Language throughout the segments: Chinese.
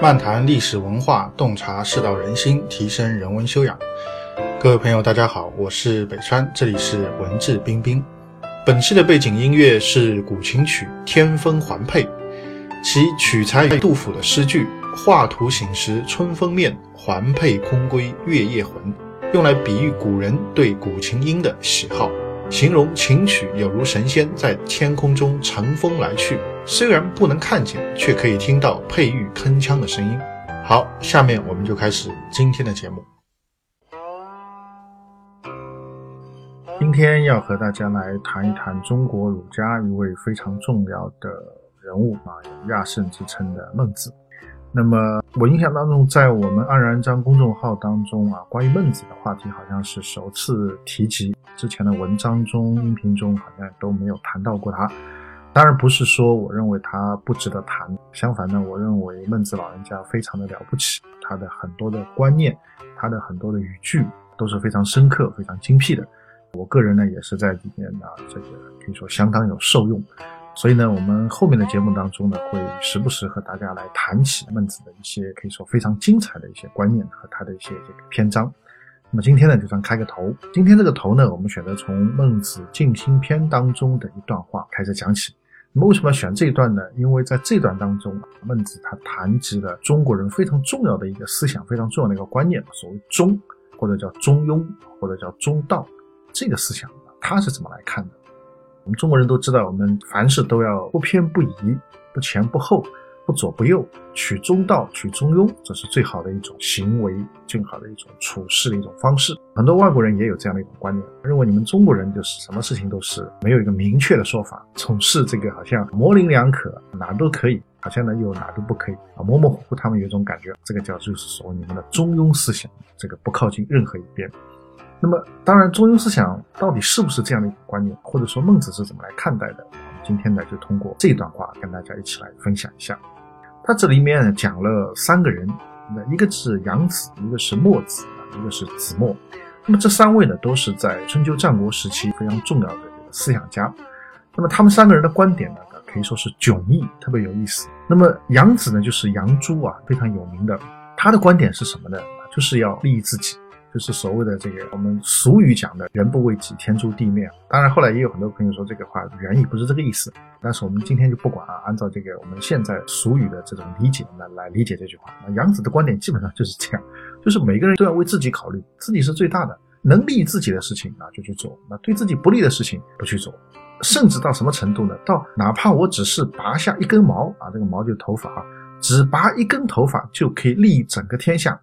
漫谈历史文化，洞察世道人心，提升人文修养。各位朋友，大家好，我是北川，这里是文质彬彬。本期的背景音乐是古琴曲《天风环佩》，其取材于杜甫的诗句“画图醒时春风面，环佩空归月夜魂”，用来比喻古人对古琴音的喜好。形容琴曲有如神仙在天空中乘风来去，虽然不能看见，却可以听到佩玉铿锵的声音。好，下面我们就开始今天的节目。今天要和大家来谈一谈中国儒家一位非常重要的人物啊，有亚圣之称的孟子。那么我印象当中，在我们安然章公众号当中啊，关于孟子的话题好像是首次提及。之前的文章中、音频中好像都没有谈到过他。当然不是说我认为他不值得谈，相反呢，我认为孟子老人家非常的了不起，他的很多的观念，他的很多的语句都是非常深刻、非常精辟的。我个人呢，也是在里面啊，这个可以说相当有受用。所以呢，我们后面的节目当中呢，会时不时和大家来谈起孟子的一些可以说非常精彩的一些观念和他的一些这个篇章。那么今天呢，就算开个头。今天这个头呢，我们选择从《孟子尽心篇》当中的一段话开始讲起。那么为什么选这一段呢？因为在这段当中，孟子他谈及了中国人非常重要的一个思想，非常重要的一个观念，所谓中，或者叫中庸，或者叫中道，这个思想他是怎么来看的？我们中国人都知道，我们凡事都要不偏不倚，不前不后，不左不右，取中道，取中庸，这是最好的一种行为，最好的一种处事的一种方式。很多外国人也有这样的一种观念，认为你们中国人就是什么事情都是没有一个明确的说法，总是这个好像模棱两可，哪都可以，好像呢又哪都不可以啊，模模糊糊。他们有一种感觉，这个叫就是所谓你们的中庸思想，这个不靠近任何一边。那么，当然，中庸思想到底是不是这样的一个观念，或者说孟子是怎么来看待的？我们今天呢，就通过这段话跟大家一起来分享一下。他这里面讲了三个人，那一个是杨子，一个是墨子，一个是子墨。那么这三位呢，都是在春秋战国时期非常重要的思想家。那么他们三个人的观点呢，可以说是迥异，特别有意思。那么杨子呢，就是杨朱啊，非常有名的。他的观点是什么呢？就是要利益自己。就是所谓的这个我们俗语讲的“人不为己，天诛地灭”。当然，后来也有很多朋友说这个话原意不是这个意思。但是我们今天就不管啊，按照这个我们现在俗语的这种理解来来理解这句话。那杨子的观点基本上就是这样，就是每个人都要为自己考虑，自己是最大的，能利自己的事情啊就去做，那对自己不利的事情不去做。甚至到什么程度呢？到哪怕我只是拔下一根毛啊，这个毛就是头发啊，只拔一根头发就可以利整个天下。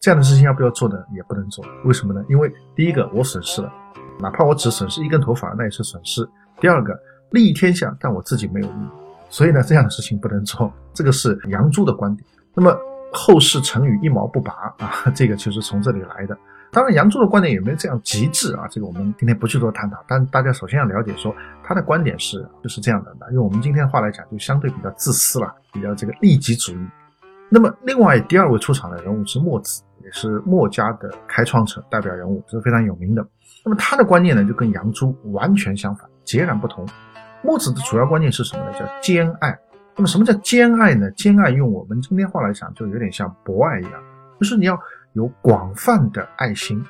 这样的事情要不要做呢？也不能做，为什么呢？因为第一个我损失了，哪怕我只损失一根头发，那也是损失。第二个利益天下，但我自己没有利益，所以呢，这样的事情不能做。这个是杨朱的观点。那么后世成语一毛不拔啊，这个就是从这里来的。当然，杨朱的观点有没有这样极致啊？这个我们今天不去做探讨。但大家首先要了解，说他的观点是就是这样的。用我们今天的话来讲，就相对比较自私了，比较这个利己主义。那么另外第二位出场的人物是墨子。也是墨家的开创者、代表人物，是非常有名的。那么他的观念呢，就跟杨朱完全相反，截然不同。墨子的主要观念是什么呢？叫兼爱。那么什么叫兼爱呢？兼爱用我们今天话来讲，就有点像博爱一样，就是你要有广泛的爱心，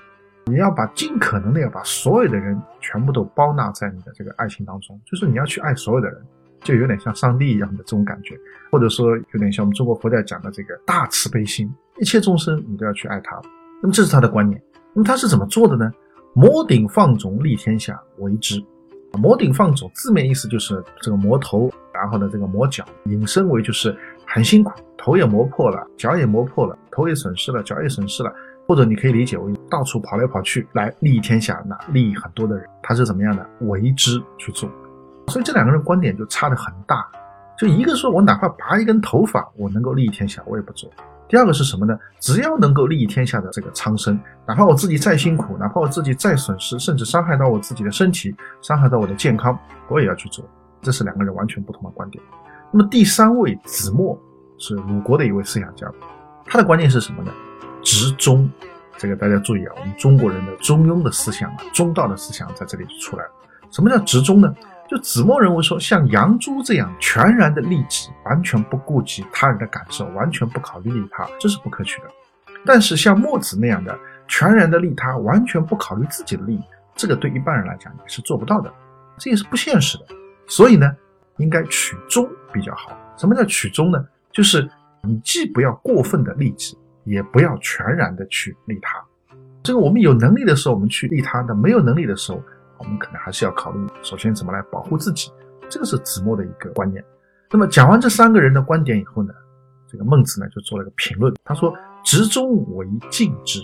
你要把尽可能的要把所有的人全部都包纳在你的这个爱心当中，就是你要去爱所有的人，就有点像上帝一样的这种感觉，或者说有点像我们中国佛教讲的这个大慈悲心。一切众生，你都要去爱他。那么这是他的观念。那么他是怎么做的呢？摩顶放踵，立天下为之。摩顶放踵字面意思就是这个磨头，然后呢这个磨脚，引申为就是很辛苦，头也磨破了，脚也磨破了，头也损失了，脚也损失了。或者你可以理解为到处跑来跑去来利益天下，那利益很多的人，他是怎么样的为之去做？所以这两个人观点就差得很大。就一个说我哪怕拔一根头发，我能够利益天下，我也不做。第二个是什么呢？只要能够利益天下的这个苍生，哪怕我自己再辛苦，哪怕我自己再损失，甚至伤害到我自己的身体，伤害到我的健康，我也要去做。这是两个人完全不同的观点。那么第三位子墨是鲁国的一位思想家，他的观念是什么呢？直中。这个大家注意啊，我们中国人的中庸的思想啊，中道的思想在这里就出来了。什么叫直中呢？就子墨认为说，像杨朱这样全然的利己，完全不顾及他人的感受，完全不考虑利他，这是不可取的。但是像墨子那样的全然的利他，完全不考虑自己的利益，这个对一般人来讲也是做不到的，这也是不现实的。所以呢，应该取中比较好。什么叫取中呢？就是你既不要过分的利己，也不要全然的去利他。这个我们有能力的时候，我们去利他；的没有能力的时候，我们可能还是要考虑，首先怎么来保护自己，这个是子墨的一个观念。那么讲完这三个人的观点以后呢，这个孟子呢就做了一个评论，他说：“直中为近之，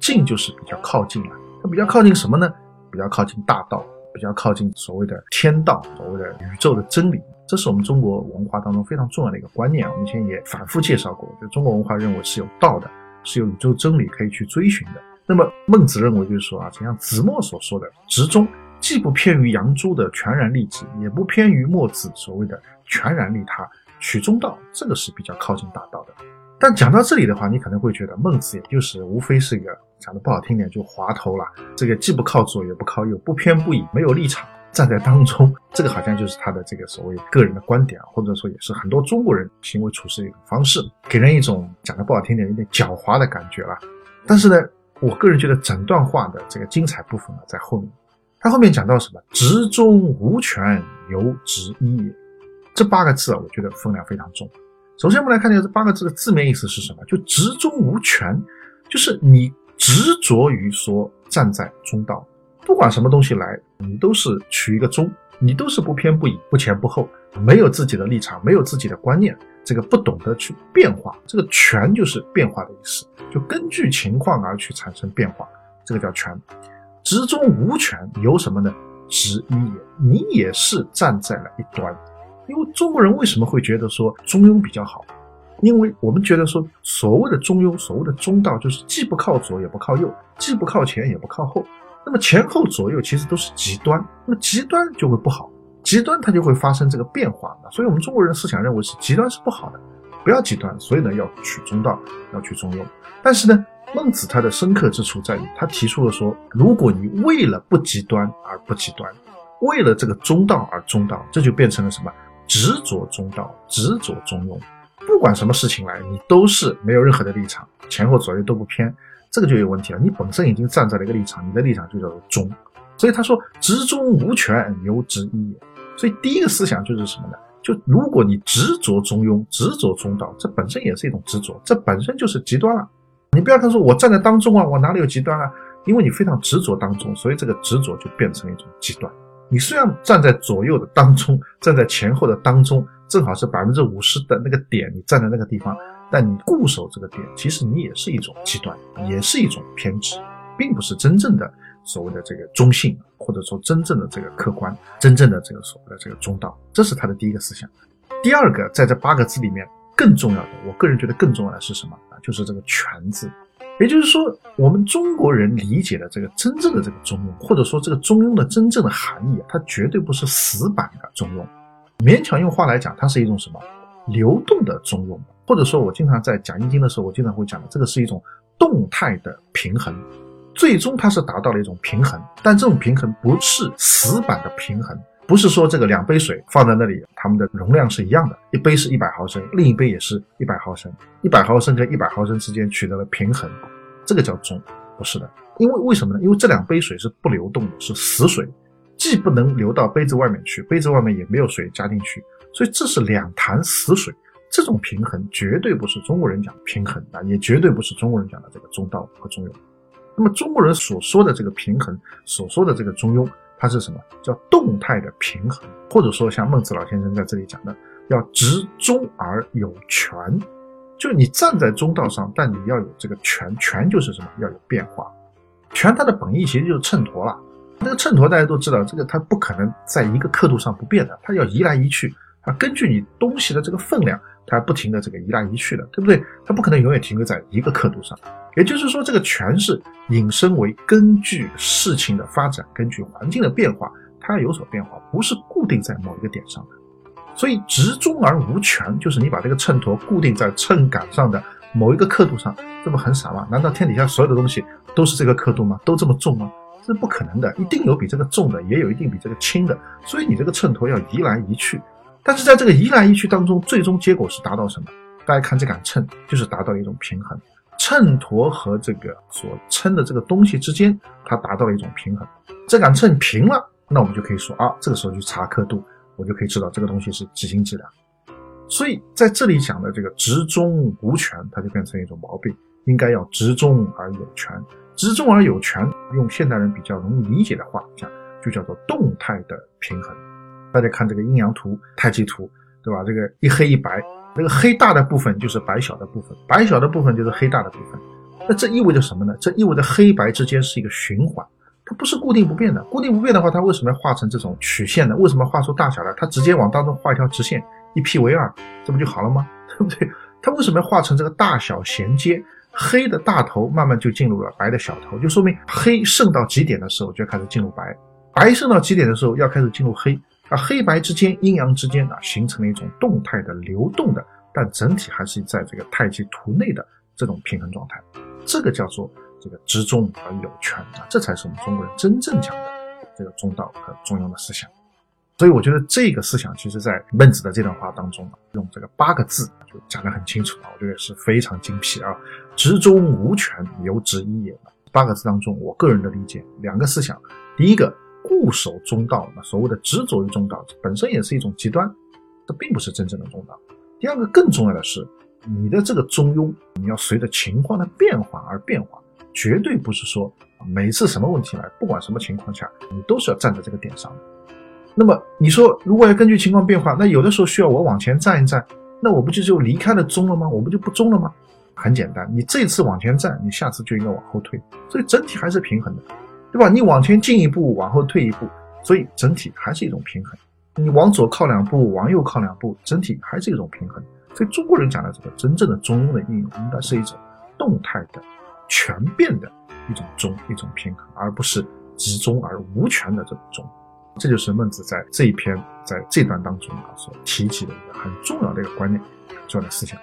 近就是比较靠近了。他比较靠近什么呢？比较靠近大道，比较靠近所谓的天道，所谓的宇宙的真理。这是我们中国文化当中非常重要的一个观念。我们以前也反复介绍过，就中国文化认为是有道的，是有宇宙真理可以去追寻的。”那么孟子认为，就是说啊，就像子墨所说的，直中既不偏于杨朱的全然利己，也不偏于墨子所谓的全然利他，取中道，这个是比较靠近大道的。但讲到这里的话，你可能会觉得孟子也就是无非是一个讲的不好听点就滑头了，这个既不靠左也不靠右，不偏不倚，没有立场，站在当中，这个好像就是他的这个所谓个人的观点，或者说也是很多中国人行为处事的一种方式，给人一种讲的不好听点有点狡猾的感觉了。但是呢。我个人觉得整段话的这个精彩部分呢，在后面。他后面讲到什么？执中无权，由执一也。这八个字啊，我觉得分量非常重。首先，我们来看一下这八个字的字面意思是什么？就执中无权，就是你执着于说站在中道，不管什么东西来，你都是取一个中，你都是不偏不倚、不前不后，没有自己的立场，没有自己的观念。这个不懂得去变化，这个权就是变化的意思，就根据情况而去产生变化，这个叫权。直中无权，由什么呢？直一也，你也是站在了一端。因为中国人为什么会觉得说中庸比较好？因为我们觉得说所谓的中庸，所谓的中道，就是既不靠左也不靠右，既不靠前也不靠后。那么前后左右其实都是极端，那么极端就会不好。极端它就会发生这个变化，所以我们中国人思想认为是极端是不好的，不要极端，所以呢要取中道，要去中庸。但是呢，孟子他的深刻之处在于，他提出了说，如果你为了不极端而不极端，为了这个中道而中道，这就变成了什么？执着中道，执着中庸，不管什么事情来，你都是没有任何的立场，前后左右都不偏，这个就有问题了。你本身已经站在了一个立场，你的立场就叫做中。所以他说：“执中无权，由直一也。”所以第一个思想就是什么呢？就如果你执着中庸，执着中道，这本身也是一种执着，这本身就是极端了。你不要看说我站在当中啊，我哪里有极端啊？因为你非常执着当中，所以这个执着就变成了一种极端。你虽然站在左右的当中，站在前后的当中，正好是百分之五十的那个点，你站在那个地方，但你固守这个点，其实你也是一种极端，也是一种偏执，并不是真正的。所谓的这个中性，或者说真正的这个客观，真正的这个所谓的这个中道，这是他的第一个思想。第二个，在这八个字里面更重要的，我个人觉得更重要的是什么啊？就是这个“权”字。也就是说，我们中国人理解的这个真正的这个中庸，或者说这个中庸的真正的含义，它绝对不是死板的中庸。勉强用话来讲，它是一种什么？流动的中庸，或者说我经常在讲易经的时候，我经常会讲的，这个是一种动态的平衡。最终它是达到了一种平衡，但这种平衡不是死板的平衡，不是说这个两杯水放在那里，它们的容量是一样的，一杯是一百毫升，另一杯也是一百毫升，一百毫升跟一百毫升之间取得了平衡，这个叫中，不是的，因为为什么呢？因为这两杯水是不流动的，是死水，既不能流到杯子外面去，杯子外面也没有水加进去，所以这是两潭死水，这种平衡绝对不是中国人讲平衡啊，也绝对不是中国人讲的这个中道和中庸。那么中国人所说的这个平衡，所说的这个中庸，它是什么？叫动态的平衡，或者说像孟子老先生在这里讲的，要直中而有权，就你站在中道上，但你要有这个权，权就是什么？要有变化。权它的本意其实就是秤砣了。这个秤砣大家都知道，这个它不可能在一个刻度上不变的，它要移来移去，它根据你东西的这个分量，它不停的这个移来移去的，对不对？它不可能永远停留在一个刻度上。也就是说，这个权是引申为根据事情的发展，根据环境的变化，它有所变化，不是固定在某一个点上的。所以直中而无权，就是你把这个秤砣固定在秤杆上的某一个刻度上，这不很傻吗？难道天底下所有的东西都是这个刻度吗？都这么重吗？这是不可能的，一定有比这个重的，也有一定比这个轻的，所以你这个秤砣要移来移去。但是在这个移来移去当中，最终结果是达到什么？大家看这杆秤，就是达到一种平衡，秤砣和这个所称的这个东西之间，它达到了一种平衡。这杆秤平了，那我们就可以说啊，这个时候去查刻度，我就可以知道这个东西是几斤几两。所以在这里讲的这个直中无权，它就变成一种毛病，应该要直中而有权。直中而有权，用现代人比较容易理解的话讲，就叫做动态的平衡。大家看这个阴阳图、太极图，对吧？这个一黑一白，那个黑大的部分就是白小的部分，白小的部分就是黑大的部分。那这意味着什么呢？这意味着黑白之间是一个循环，它不是固定不变的。固定不变的话，它为什么要画成这种曲线呢？为什么画出大小来？它直接往当中画一条直线，一劈为二，这不就好了吗？对不对？它为什么要画成这个大小衔接？黑的大头慢慢就进入了白的小头，就说明黑盛到极点的时候就要开始进入白，白盛到极点的时候要开始进入黑。而黑白之间、阴阳之间啊，形成了一种动态的流动的，但整体还是在这个太极图内的这种平衡状态。这个叫做这个执中而有权啊，这才是我们中国人真正讲的这个中道和中庸的思想。所以我觉得这个思想，其实在孟子的这段话当中啊，用这个八个字就讲得很清楚啊，我觉得是非常精辟啊。执中无权，由直一也。八个字当中，我个人的理解，两个思想，第一个。固守中道，那所谓的执着于中道，本身也是一种极端，这并不是真正的中道。第二个更重要的是，你的这个中庸，你要随着情况的变化而变化，绝对不是说每次什么问题来，不管什么情况下，你都是要站在这个点上。那么你说，如果要根据情况变化，那有的时候需要我往前站一站，那我不就就离开了中了吗？我不就不中了吗？很简单，你这次往前站，你下次就应该往后退，所以整体还是平衡的。对吧？你往前进一步，往后退一步，所以整体还是一种平衡。你往左靠两步，往右靠两步，整体还是一种平衡。所以中国人讲的这个真正的中庸的应用，应该是一种动态的、全变的一种中，一种平衡，而不是集中而无权的这种中。这就是孟子在这一篇在这段当中所提及的一个很重要的一个观念，重要的思想。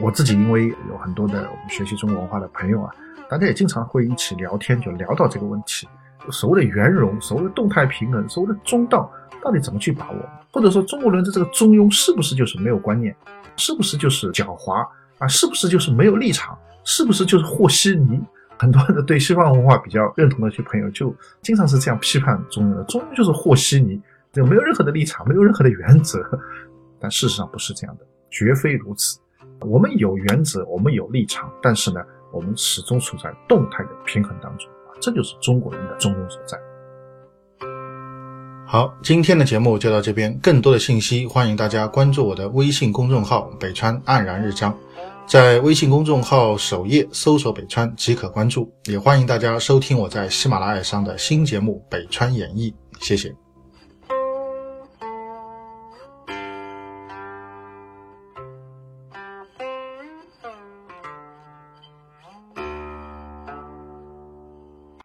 我自己因为有很多的我们学习中国文化的朋友啊。大家也经常会一起聊天，就聊到这个问题：所谓的圆融，所谓的动态平衡，所谓的中道，到底怎么去把握？或者说，中国人的这个中庸是不是就是没有观念？是不是就是狡猾啊？是不是就是没有立场？是不是就是和稀泥？很多的对西方文化比较认同的一些朋友，就经常是这样批判中庸的：中庸就是和稀泥，就没有任何的立场，没有任何的原则。但事实上不是这样的，绝非如此。我们有原则，我们有立场，但是呢？我们始终处在动态的平衡当中啊，这就是中国人的中庸所在。好，今天的节目就到这边，更多的信息欢迎大家关注我的微信公众号“北川黯然日章”，在微信公众号首页搜索“北川”即可关注，也欢迎大家收听我在喜马拉雅上的新节目《北川演义》，谢谢。